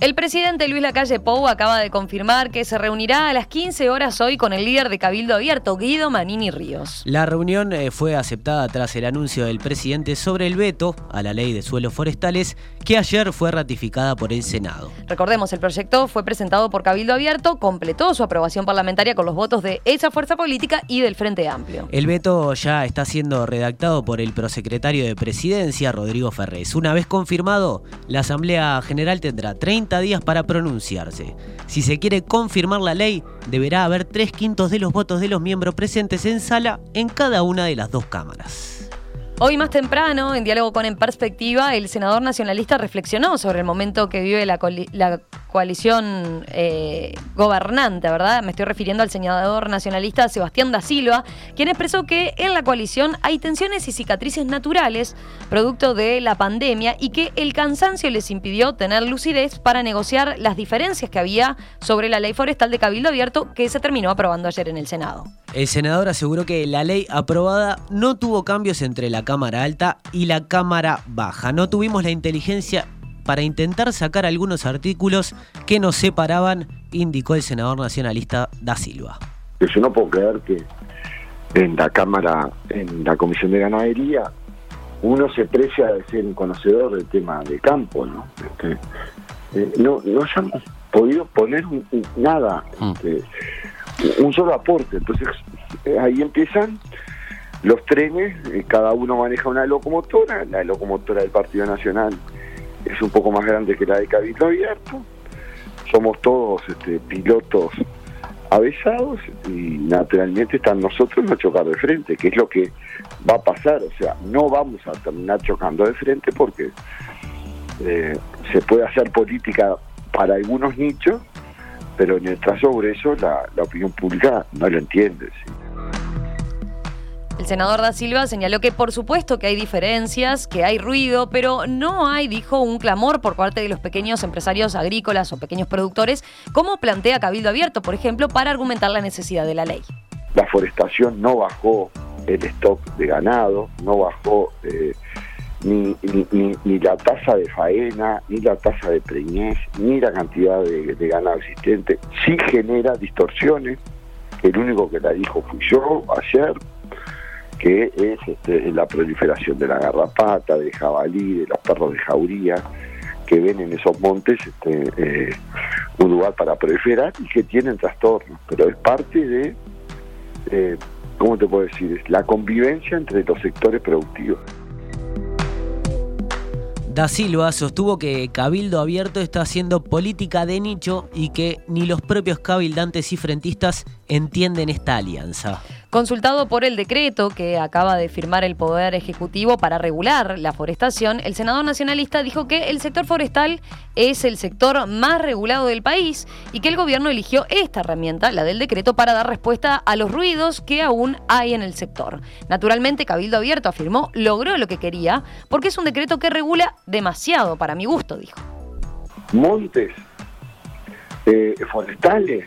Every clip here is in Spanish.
El presidente Luis Lacalle Pou acaba de confirmar que se reunirá a las 15 horas hoy con el líder de Cabildo Abierto, Guido Manini Ríos. La reunión eh, fue aceptada tras el anuncio del presidente sobre el veto a la ley de suelos forestales que ayer fue ratificada por el Senado. Recordemos, el proyecto fue presentado por Cabildo Abierto, completó su aprobación parlamentaria con los votos de esa fuerza política y del Frente Amplio. El veto ya está siendo redactado por el prosecretario de Presidencia, Rodrigo Ferrés. Una vez confirmado, la Asamblea General tendrá 30 días para pronunciarse. Si se quiere confirmar la ley, deberá haber tres quintos de los votos de los miembros presentes en sala en cada una de las dos cámaras. Hoy más temprano, en diálogo con En Perspectiva, el senador nacionalista reflexionó sobre el momento que vive la, coalición eh, gobernante, ¿verdad? Me estoy refiriendo al senador nacionalista Sebastián da Silva, quien expresó que en la coalición hay tensiones y cicatrices naturales, producto de la pandemia, y que el cansancio les impidió tener lucidez para negociar las diferencias que había sobre la ley forestal de Cabildo Abierto que se terminó aprobando ayer en el Senado. El senador aseguró que la ley aprobada no tuvo cambios entre la Cámara Alta y la Cámara Baja. No tuvimos la inteligencia para intentar sacar algunos artículos que nos separaban, indicó el senador nacionalista Da Silva. Yo no puedo creer que en la Cámara, en la Comisión de Ganadería, uno se precia de ser un conocedor del tema de campo, ¿no? Este, eh, no, no hayamos podido poner nada. Mm. Este, un solo aporte. Entonces eh, ahí empiezan los trenes, eh, cada uno maneja una locomotora, la locomotora del Partido Nacional es un poco más grande que la de Cabildo Abierto, somos todos este, pilotos avesados y naturalmente están nosotros no chocar de frente, que es lo que va a pasar, o sea, no vamos a terminar chocando de frente porque eh, se puede hacer política para algunos nichos pero en el caso sobre eso la, opinión pública no lo entiende. El senador da Silva señaló que por supuesto que hay diferencias, que hay ruido, pero no hay, dijo, un clamor por parte de los pequeños empresarios agrícolas o pequeños productores, como plantea Cabildo Abierto, por ejemplo, para argumentar la necesidad de la ley. La forestación no bajó el stock de ganado, no bajó eh, ni, la tasa de faena, ni la tasa de preñez, ni la cantidad de, ganado existente. Sí genera distorsiones, el único que la dijo fui yo ayer, que es este, la proliferación de la garrapata, de jabalí, de los perros de jauría, que ven en esos montes este, eh, un lugar para proliferar y que tienen trastornos, pero es parte de, eh, ¿cómo te puedo decir? Es la convivencia entre los sectores productivos. Da Silva sostuvo que Cabildo Abierto está haciendo política de nicho y que ni los propios cabildantes y frentistas entienden esta alianza. Consultado por el decreto que acaba de firmar el Poder Ejecutivo para regular la forestación, el senador nacionalista dijo que el sector forestal es el sector más regulado del país y que el gobierno eligió esta herramienta, la del decreto, para dar respuesta a los ruidos que aún hay en el sector. Naturalmente, Cabildo Abierto afirmó logró lo que quería porque es un decreto que regula demasiado para mi gusto, dijo. Montes eh, forestales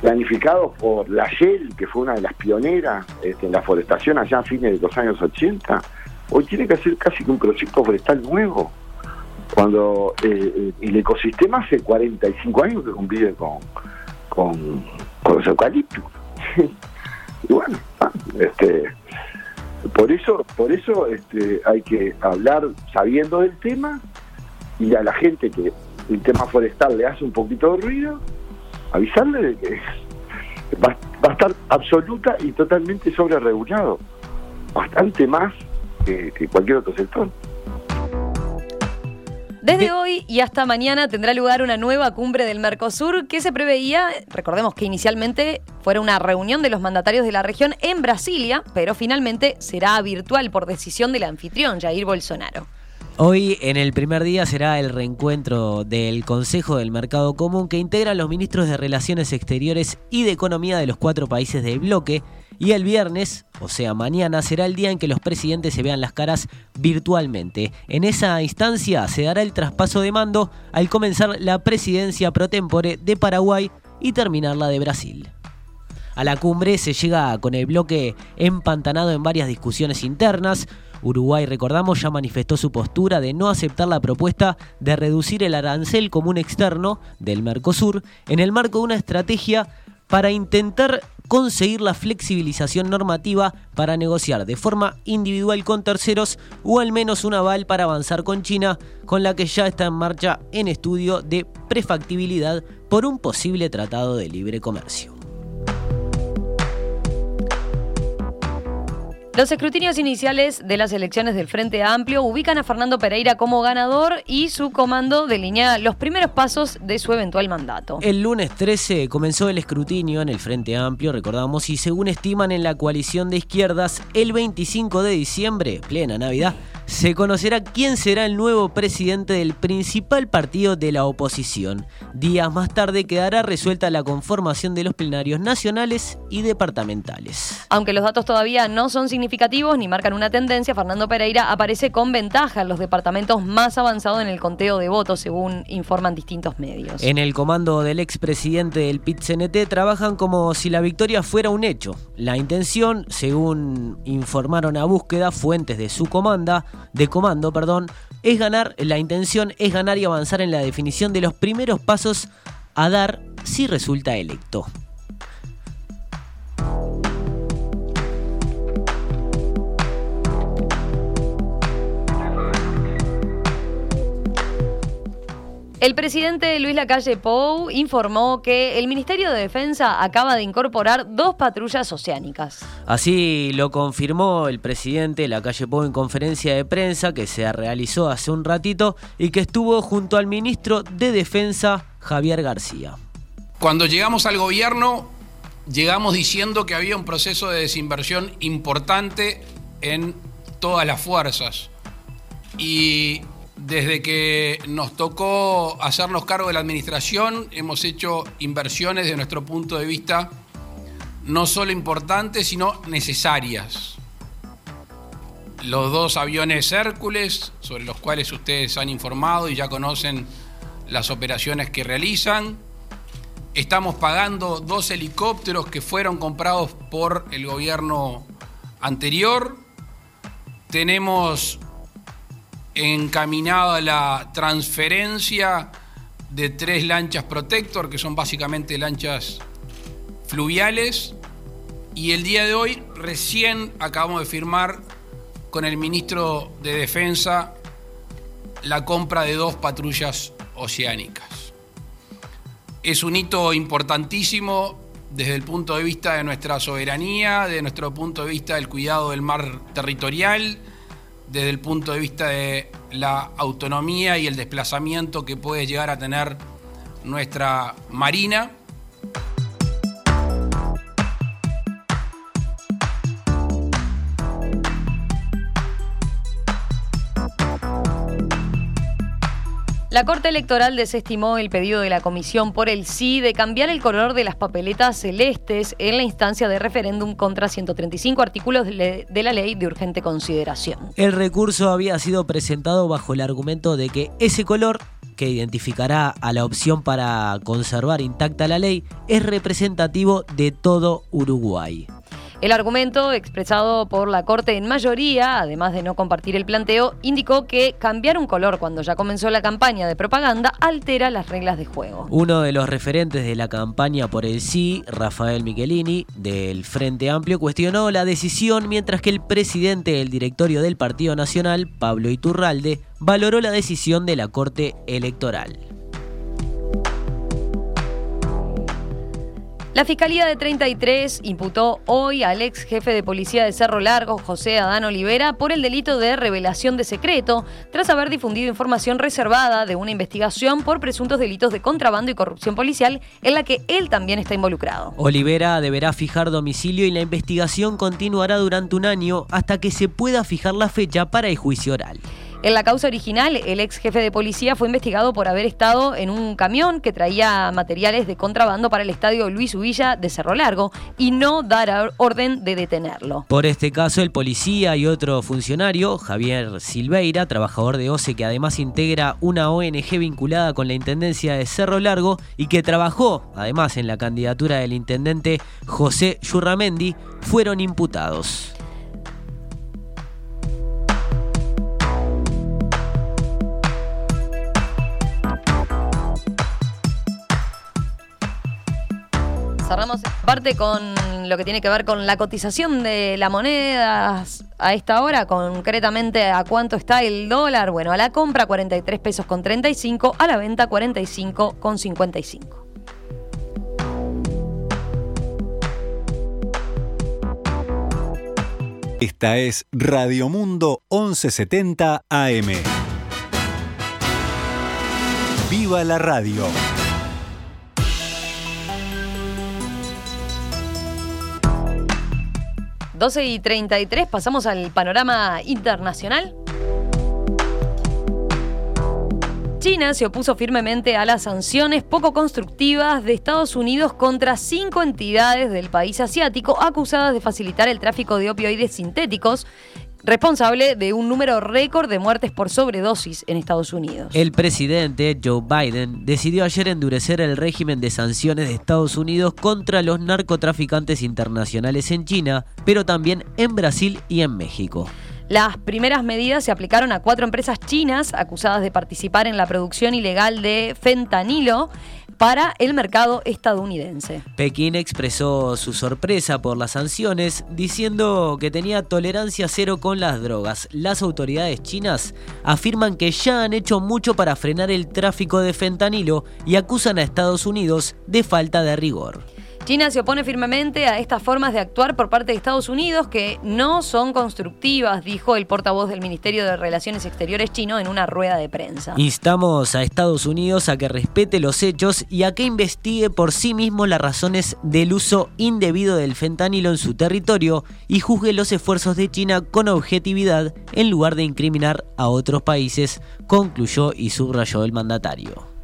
planificado por la Shell, que fue una de las pioneras este, en la forestación allá a fines de los años 80, hoy tiene que ser casi que un proyecto forestal nuevo, cuando eh, eh, el ecosistema hace 45 años que convive con, con, los eucaliptos. y bueno, ah, este, por eso, por eso este, hay que hablar sabiendo del tema y a la gente que el tema forestal le hace un poquito de ruido, avisarle de que va, a estar absoluta y totalmente sobre regulado, bastante más que, cualquier otro sector. Desde hoy y hasta mañana tendrá lugar una nueva cumbre del Mercosur que se preveía, recordemos que inicialmente fuera una reunión de los mandatarios de la región en Brasilia, pero finalmente será virtual por decisión del anfitrión Jair Bolsonaro. Hoy en el primer día será el reencuentro del Consejo del Mercado Común que integra a los ministros de Relaciones Exteriores y de Economía de los cuatro países del bloque y el viernes, o sea mañana, será el día en que los presidentes se vean las caras virtualmente. En esa instancia se dará el traspaso de mando al comenzar la presidencia pro tempore de Paraguay y terminar la de Brasil. A la cumbre se llega con el bloque empantanado en varias discusiones internas, Uruguay, recordamos, ya manifestó su postura de no aceptar la propuesta de reducir el arancel común externo del Mercosur en el marco de una estrategia para intentar conseguir la flexibilización normativa para negociar de forma individual con terceros o al menos un aval para avanzar con China, con la que ya está en marcha en estudio de prefactibilidad por un posible tratado de libre comercio. Los escrutinios iniciales de las elecciones del Frente Amplio ubican a Fernando Pereira como ganador y su comando delinea los primeros pasos de su eventual mandato. El lunes 13 comenzó el escrutinio en el Frente Amplio, recordamos, y según estiman en la coalición de izquierdas, el 25 de diciembre, plena Navidad, se conocerá quién será el nuevo presidente del principal partido de la oposición. Días más tarde quedará resuelta la conformación de los plenarios nacionales y departamentales. Aunque los datos todavía no son significativos ni marcan una tendencia, Fernando Pereira aparece con ventaja en los departamentos más avanzados en el conteo de votos, según informan distintos medios. En el comando del expresidente del PIT-CNT trabajan como si la victoria fuera un hecho. La intención, según informaron a búsqueda fuentes de su comanda, de comando, perdón, es ganar, la intención es ganar y avanzar en la definición de los primeros pasos a dar si resulta electo. El presidente Luis Lacalle Pou informó que el Ministerio de Defensa acaba de incorporar dos patrullas oceánicas. Así lo confirmó el presidente Lacalle Pou en conferencia de prensa que se realizó hace un ratito y que estuvo junto al ministro de Defensa Javier García. Cuando llegamos al gobierno, llegamos diciendo que había un proceso de desinversión importante en todas las fuerzas. Y desde que nos tocó hacernos cargo de la administración, hemos hecho inversiones de nuestro punto de vista no solo importantes, sino necesarias. Los dos aviones Hércules, sobre los cuales ustedes han informado y ya conocen las operaciones que realizan. Estamos pagando dos helicópteros que fueron comprados por el gobierno anterior. Tenemos encaminada la transferencia de tres lanchas Protector, que son básicamente lanchas fluviales. Y el día de hoy recién acabamos de firmar con el ministro de Defensa la compra de dos patrullas oceánicas. Es un hito importantísimo desde el punto de vista de nuestra soberanía, de nuestro punto de vista del cuidado del mar territorial, desde el punto de vista de la autonomía y el desplazamiento que puede llegar a tener nuestra Marina. La Corte Electoral desestimó el pedido de la Comisión por el sí de cambiar el color de las papeletas celestes en la instancia de referéndum contra 135 artículos de la ley de urgente consideración. El recurso había sido presentado bajo el argumento de que ese color que identificará a la opción para conservar intacta la ley, es representativo de todo Uruguay. El argumento expresado por la Corte en mayoría, además de no compartir el planteo, indicó que cambiar un color cuando ya comenzó la campaña de propaganda altera las reglas de juego. Uno de los referentes de la campaña por el sí, Rafael Michelini, del Frente Amplio, cuestionó la decisión mientras que el presidente del directorio del Partido Nacional, Pablo Iturralde, valoró la decisión de la Corte Electoral. La Fiscalía de 33 imputó hoy al ex jefe de policía de Cerro Largo, José Adán Olivera, por el delito de revelación de secreto, tras haber difundido información reservada de una investigación por presuntos delitos de contrabando y corrupción policial en la que él también está involucrado. Olivera deberá fijar domicilio y la investigación continuará durante un año hasta que se pueda fijar la fecha para el juicio oral. En la causa original, el ex jefe de policía fue investigado por haber estado en un camión que traía materiales de contrabando para el estadio Luis Uvilla de Cerro Largo y no dar orden de detenerlo. Por este caso, el policía y otro funcionario, Javier Silveira, trabajador de OCE que además integra una ONG vinculada con la Intendencia de Cerro Largo y que trabajó además en la candidatura del intendente José Yurramendi, fueron imputados. Cerramos parte con lo que tiene que ver con la cotización de la moneda a esta hora, concretamente a cuánto está el dólar. Bueno, a la compra 43 pesos con 35, a la venta 45 con 55. Esta es Radio Mundo 1170 AM. ¡Viva la radio! 12 y 33, pasamos al panorama internacional. China se opuso firmemente a las sanciones poco constructivas de Estados Unidos contra cinco entidades del país asiático acusadas de facilitar el tráfico de opioides sintéticos responsable de un número récord de muertes por sobredosis en Estados Unidos. El presidente Joe Biden decidió ayer endurecer el régimen de sanciones de Estados Unidos contra los narcotraficantes internacionales en China, pero también en Brasil y en México. Las primeras medidas se aplicaron a cuatro empresas chinas acusadas de participar en la producción ilegal de fentanilo para el mercado estadounidense. Pekín expresó su sorpresa por las sanciones, diciendo que tenía tolerancia cero con las drogas. Las autoridades chinas afirman que ya han hecho mucho para frenar el tráfico de fentanilo y acusan a Estados Unidos de falta de rigor. China se opone firmemente a estas formas de actuar por parte de Estados Unidos que no son constructivas, dijo el portavoz del Ministerio de Relaciones Exteriores chino en una rueda de prensa. Instamos a Estados Unidos a que respete los hechos y a que investigue por sí mismo las razones del uso indebido del fentanilo en su territorio y juzgue los esfuerzos de China con objetividad en lugar de incriminar a otros países, concluyó y subrayó el mandatario.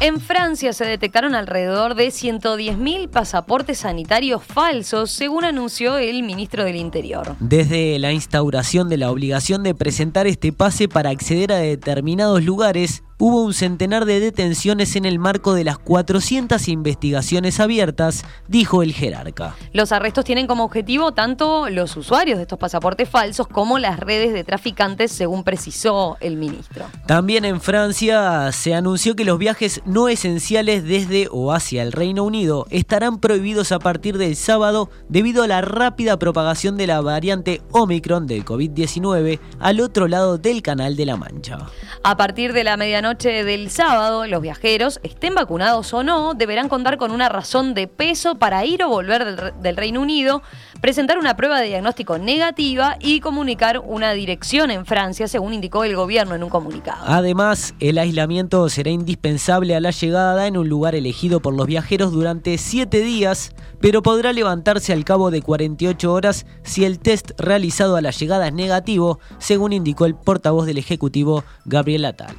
En Francia se detectaron alrededor de 110.000 pasaportes sanitarios falsos, según anunció el ministro del Interior. Desde la instauración de la obligación de presentar este pase para acceder a determinados lugares, hubo un centenar de detenciones en el marco de las 400 investigaciones abiertas, dijo el jerarca. Los arrestos tienen como objetivo tanto los usuarios de estos pasaportes falsos como las redes de traficantes, según precisó el ministro. También en Francia se anunció que los viajes no esenciales desde o hacia el Reino Unido estarán prohibidos a partir del sábado debido a la rápida propagación de la variante Omicron del COVID-19 al otro lado del Canal de la Mancha. A partir de la medianoche noche del sábado, los viajeros, estén vacunados o no, deberán contar con una razón de peso para ir o volver del, Reino Unido, presentar una prueba de diagnóstico negativa y comunicar una dirección en Francia, según indicó el gobierno en un comunicado. Además, el aislamiento será indispensable a la llegada en un lugar elegido por los viajeros durante siete días, pero podrá levantarse al cabo de 48 horas si el test realizado a la llegada es negativo, según indicó el portavoz del Ejecutivo Gabriel Atal.